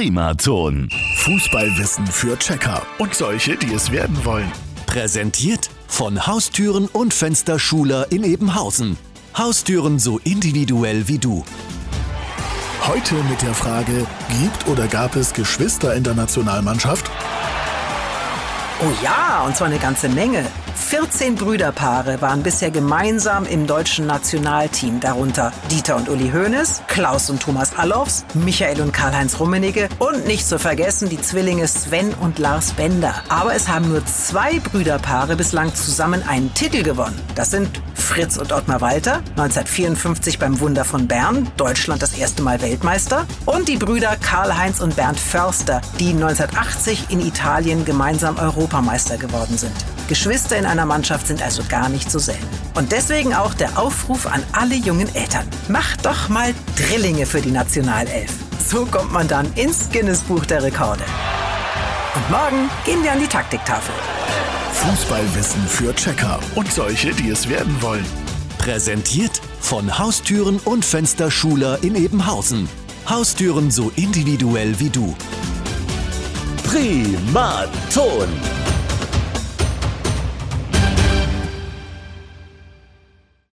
Primaton. Fußballwissen für Checker und solche, die es werden wollen. Präsentiert von Haustüren und Fensterschuler in Ebenhausen. Haustüren so individuell wie du. Heute mit der Frage, gibt oder gab es Geschwister in der Nationalmannschaft? Oh ja, und zwar eine ganze Menge. 14 Brüderpaare waren bisher gemeinsam im deutschen Nationalteam, darunter Dieter und Uli Hoeneß, Klaus und Thomas Allofs, Michael und Karl-Heinz Rummenigge und nicht zu vergessen die Zwillinge Sven und Lars Bender. Aber es haben nur zwei Brüderpaare bislang zusammen einen Titel gewonnen. Das sind Fritz und Ottmar Walter, 1954 beim Wunder von Bern, Deutschland das erste Mal Weltmeister, und die Brüder Karl-Heinz und Bernd Förster, die 1980 in Italien gemeinsam Europameister geworden sind. Geschwister in einer Mannschaft sind also gar nicht so selten. Und deswegen auch der Aufruf an alle jungen Eltern. Macht doch mal Drillinge für die Nationalelf. So kommt man dann ins Guinness-Buch der Rekorde. Und morgen gehen wir an die Taktiktafel. Fußballwissen für Checker und solche, die es werden wollen. Präsentiert von Haustüren und Fensterschuler in Ebenhausen. Haustüren so individuell wie du. Primaton.